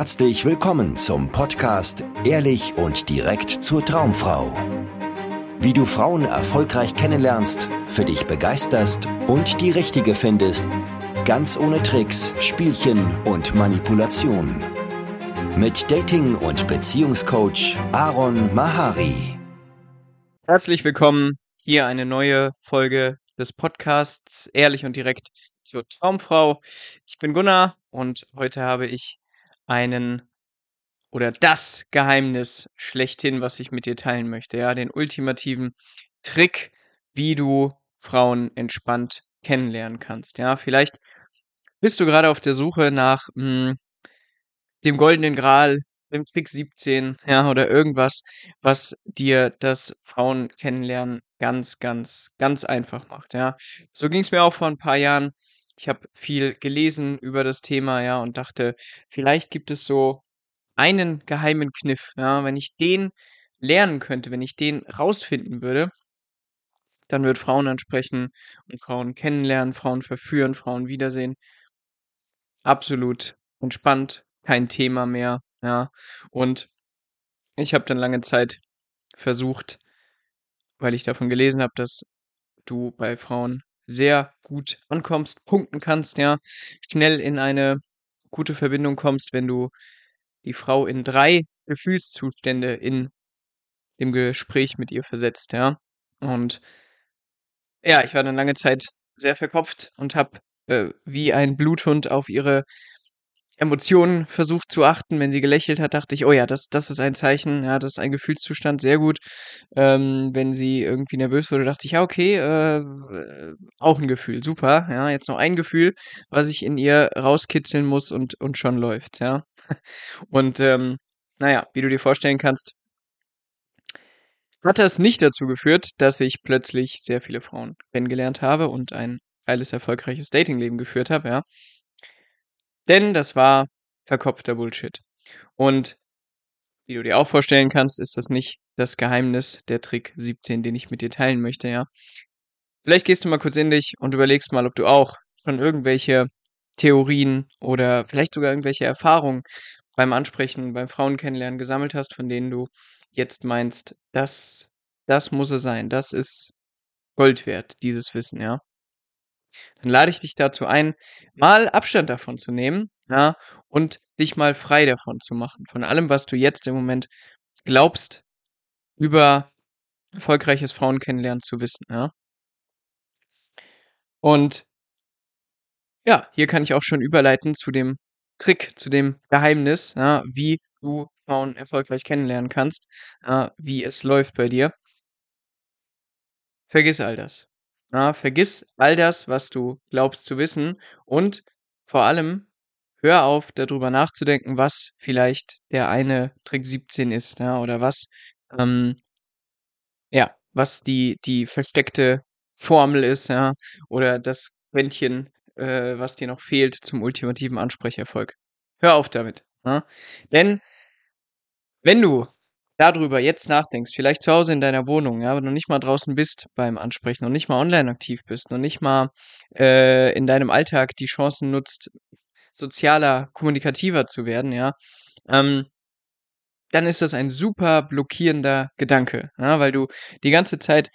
Herzlich willkommen zum Podcast Ehrlich und direkt zur Traumfrau. Wie du Frauen erfolgreich kennenlernst, für dich begeisterst und die richtige findest, ganz ohne Tricks, Spielchen und Manipulation. Mit Dating- und Beziehungscoach Aaron Mahari. Herzlich willkommen. Hier eine neue Folge des Podcasts Ehrlich und direkt zur Traumfrau. Ich bin Gunnar und heute habe ich einen oder das Geheimnis schlechthin, was ich mit dir teilen möchte. Ja, den ultimativen Trick, wie du Frauen entspannt kennenlernen kannst. Ja, vielleicht bist du gerade auf der Suche nach mh, hm, dem goldenen Gral, dem Trick 17, ja, oder irgendwas, was dir das Frauen kennenlernen ganz, ganz, ganz einfach macht. Ja, so ging es mir auch vor ein paar Jahren. Ich habe viel gelesen über das Thema, ja, und dachte, vielleicht gibt es so einen geheimen Kniff, ja, wenn ich den lernen könnte, wenn ich den rausfinden würde, dann wird Frauen ansprechen und Frauen kennenlernen, Frauen verführen, Frauen wiedersehen. Absolut entspannt, kein Thema mehr, ja. Und ich habe dann lange Zeit versucht, weil ich davon gelesen habe, dass du bei Frauen sehr gut ankommst, punkten kannst, ja, schnell in eine gute Verbindung kommst, wenn du die Frau in drei Gefühlszustände in dem Gespräch mit ihr versetzt, ja. Und ja, ich war dann lange Zeit sehr verkopft und habe äh, wie ein Bluthund auf ihre Emotionen versucht zu achten. Wenn sie gelächelt hat, dachte ich, oh ja, das, das ist ein Zeichen, ja, das ist ein Gefühlszustand, sehr gut. Ähm, wenn sie irgendwie nervös wurde, dachte ich, ja, okay, äh, auch ein Gefühl, super. Ja, jetzt noch ein Gefühl, was ich in ihr rauskitzeln muss und, und schon läuft, ja. Und ähm, naja, wie du dir vorstellen kannst, hat das nicht dazu geführt, dass ich plötzlich sehr viele Frauen kennengelernt habe und ein geiles, erfolgreiches Datingleben geführt habe, ja. Denn das war verkopfter Bullshit. Und wie du dir auch vorstellen kannst, ist das nicht das Geheimnis der Trick 17, den ich mit dir teilen möchte, ja. Vielleicht gehst du mal kurz in dich und überlegst mal, ob du auch schon irgendwelche Theorien oder vielleicht sogar irgendwelche Erfahrungen beim Ansprechen, beim Frauen kennenlernen gesammelt hast, von denen du jetzt meinst, das, das muss es sein, das ist Gold wert, dieses Wissen, ja dann lade ich dich dazu ein, mal Abstand davon zu nehmen, ja, und dich mal frei davon zu machen, von allem, was du jetzt im Moment glaubst, über erfolgreiches Frauen kennenlernen zu wissen, ja. Und ja, hier kann ich auch schon überleiten zu dem Trick, zu dem Geheimnis, ja, wie du Frauen erfolgreich kennenlernen kannst, ja, wie es läuft bei dir. Vergiss all das. Ja, vergiss all das, was du glaubst zu wissen und vor allem hör auf, darüber nachzudenken, was vielleicht der eine Trick 17 ist, ja, oder was, ähm, ja, was die, die versteckte Formel ist, ja, oder das Quäntchen, äh, was dir noch fehlt zum ultimativen Ansprecherfolg. Hör auf damit. Ja? Denn wenn du darüber jetzt nachdenkst, vielleicht zu Hause in deiner Wohnung, ja, wenn du nicht mal draußen bist beim Ansprechen und nicht mal online aktiv bist und nicht mal äh, in deinem Alltag die Chancen nutzt, sozialer, kommunikativer zu werden, ja, ähm, dann ist das ein super blockierender Gedanke, ja, weil du die ganze Zeit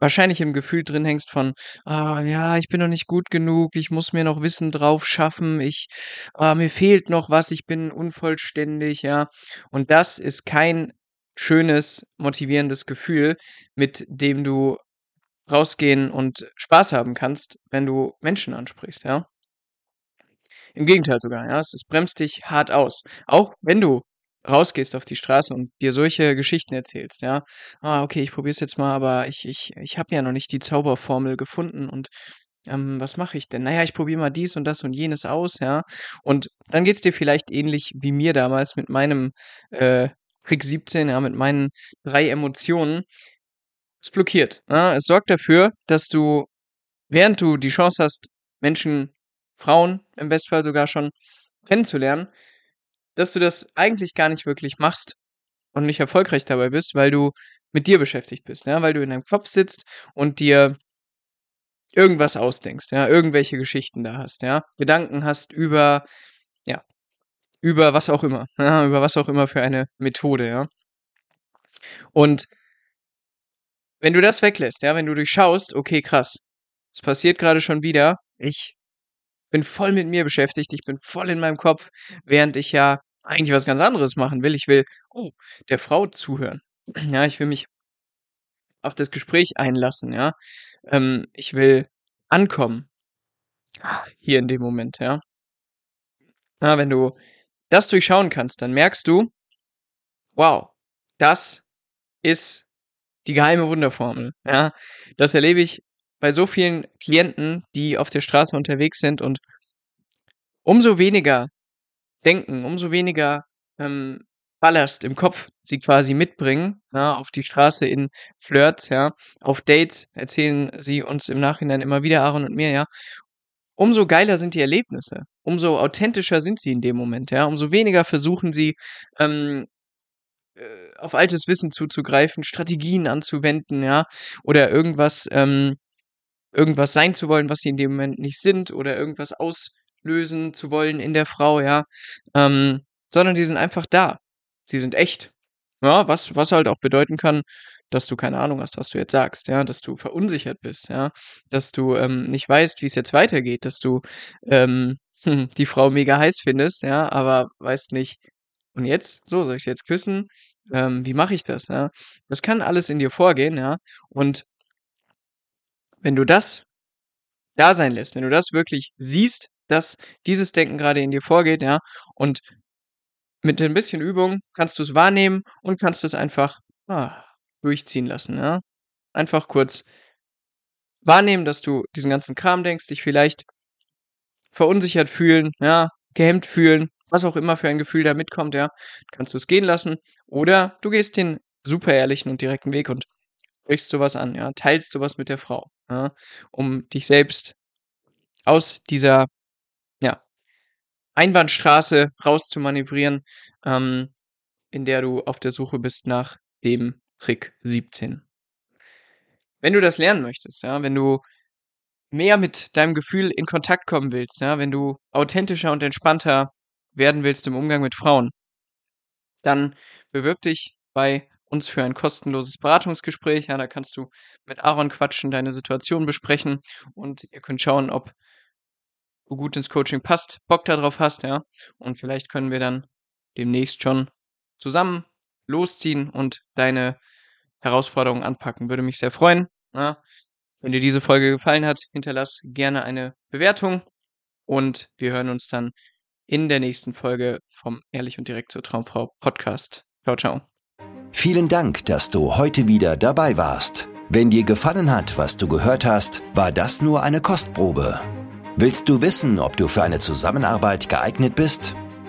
wahrscheinlich im Gefühl drin hängst von, ah ja, ich bin noch nicht gut genug, ich muss mir noch Wissen drauf schaffen, ich, ah, mir fehlt noch was, ich bin unvollständig, ja. Und das ist kein schönes, motivierendes Gefühl, mit dem du rausgehen und Spaß haben kannst, wenn du Menschen ansprichst, ja. Im Gegenteil sogar, ja. Es, bremst dich hart aus. Auch wenn du rausgehst auf die Straße und dir solche Geschichten erzählst, ja. Ah, okay, ich probiere es jetzt mal, aber ich, ich, ich habe ja noch nicht die Zauberformel gefunden und ähm, was mache ich denn? Naja, ich probiere mal dies und das und jenes aus, ja. Und dann geht es dir vielleicht ähnlich wie mir damals mit meinem äh, Trick 17, ja, mit meinen drei Emotionen, ist blockiert. Ja, es sorgt dafür, dass du, während du die Chance hast, Menschen, Frauen im Bestfall sogar schon kennenzulernen, dass du das eigentlich gar nicht wirklich machst und nicht erfolgreich dabei bist, weil du mit dir beschäftigt bist, ja, weil du in deinem Kopf sitzt und dir irgendwas ausdenkst, ja, irgendwelche Geschichten da hast, ja, Gedanken hast über, ja, über was auch immer, ja, über was auch immer für eine Methode, ja. Und wenn du das weglässt, ja, wenn du durchschaust, okay, krass, es passiert gerade schon wieder, ich bin voll mit mir beschäftigt, ich bin voll in meinem Kopf, während ich ja eigentlich was ganz anderes machen will. Ich will, oh, der Frau zuhören. Ja, ich will mich auf das Gespräch einlassen, ja. Ähm, ich will ankommen. Hier in dem Moment, ja. Ja, wenn du das durchschauen kannst, dann merkst du, wow, das ist die geheime Wunderformel. Ja, das erlebe ich bei so vielen Klienten, die auf der Straße unterwegs sind und umso weniger denken, umso weniger ähm, Ballast im Kopf sie quasi mitbringen, ja, auf die Straße in Flirts, ja, auf Dates erzählen sie uns im Nachhinein immer wieder, Aaron und mir, ja. Umso geiler sind die Erlebnisse, umso authentischer sind sie in dem Moment, ja, umso weniger versuchen sie, ähm, äh, auf altes Wissen zuzugreifen, Strategien anzuwenden, ja, oder irgendwas, ähm, irgendwas sein zu wollen, was sie in dem Moment nicht sind, oder irgendwas auslösen zu wollen in der Frau, ja, ähm, sondern die sind einfach da. Die sind echt. Ja, was, was halt auch bedeuten kann, dass du keine Ahnung hast, was du jetzt sagst, ja, dass du verunsichert bist, ja, dass du ähm, nicht weißt, wie es jetzt weitergeht, dass du ähm, die Frau mega heiß findest, ja, aber weißt nicht, und jetzt, so, soll ich jetzt küssen? Ähm, wie mache ich das, ja? Das kann alles in dir vorgehen, ja, und wenn du das da sein lässt, wenn du das wirklich siehst, dass dieses Denken gerade in dir vorgeht, ja, und mit ein bisschen Übung kannst du es wahrnehmen und kannst es einfach ah, durchziehen lassen, ja. Einfach kurz wahrnehmen, dass du diesen ganzen Kram denkst, dich vielleicht verunsichert fühlen, ja, gehemmt fühlen, was auch immer für ein Gefühl da mitkommt, ja, kannst du es gehen lassen. Oder du gehst den super ehrlichen und direkten Weg und sprichst sowas an, ja, teilst sowas mit der Frau, ja, um dich selbst aus dieser, ja, Einbahnstraße rauszumanövrieren, ähm, in der du auf der Suche bist nach dem Trick 17. Wenn du das lernen möchtest, ja, wenn du mehr mit deinem Gefühl in Kontakt kommen willst, ja, wenn du authentischer und entspannter werden willst im Umgang mit Frauen, dann bewirb dich bei uns für ein kostenloses Beratungsgespräch. Ja, da kannst du mit Aaron quatschen, deine Situation besprechen und ihr könnt schauen, ob du gut ins Coaching passt, Bock darauf hast, ja. Und vielleicht können wir dann demnächst schon zusammen losziehen und deine Herausforderungen anpacken. Würde mich sehr freuen. Ja. Wenn dir diese Folge gefallen hat, hinterlass gerne eine Bewertung und wir hören uns dann in der nächsten Folge vom Ehrlich und Direkt zur Traumfrau Podcast. Ciao, ciao. Vielen Dank, dass du heute wieder dabei warst. Wenn dir gefallen hat, was du gehört hast, war das nur eine Kostprobe. Willst du wissen, ob du für eine Zusammenarbeit geeignet bist?